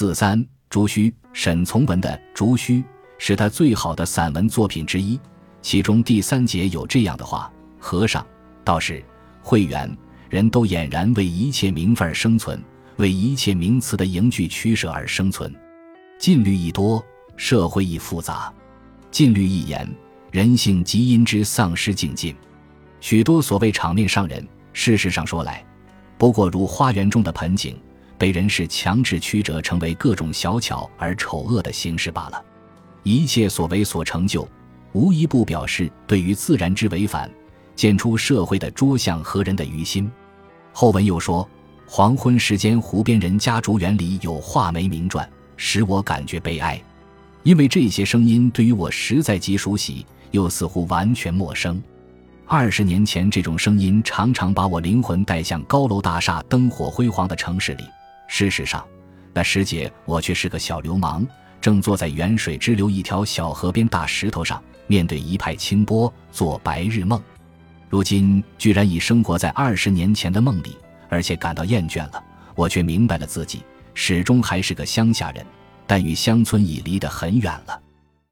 四三竹虚，沈从文的《竹虚》是他最好的散文作品之一。其中第三节有这样的话：和尚、道士、会员，人都俨然为一切名分而生存，为一切名词的营具取舍而生存。禁律一多，社会亦复杂；禁律一严，人性即因之丧失境界。许多所谓场面上人，事实上说来，不过如花园中的盆景。被人是强制曲折成为各种小巧而丑恶的形式罢了。一切所为所成就，无一不表示对于自然之违反，见出社会的拙相和人的愚心。后文又说：“黄昏时间，湖边人家竹园里有画眉鸣啭，使我感觉悲哀，因为这些声音对于我实在极熟悉，又似乎完全陌生。二十年前，这种声音常常把我灵魂带向高楼大厦、灯火辉煌的城市里。”事实上，那时节我却是个小流氓，正坐在远水支流一条小河边大石头上，面对一派清波做白日梦。如今居然已生活在二十年前的梦里，而且感到厌倦了。我却明白了自己始终还是个乡下人，但与乡村已离得很远了。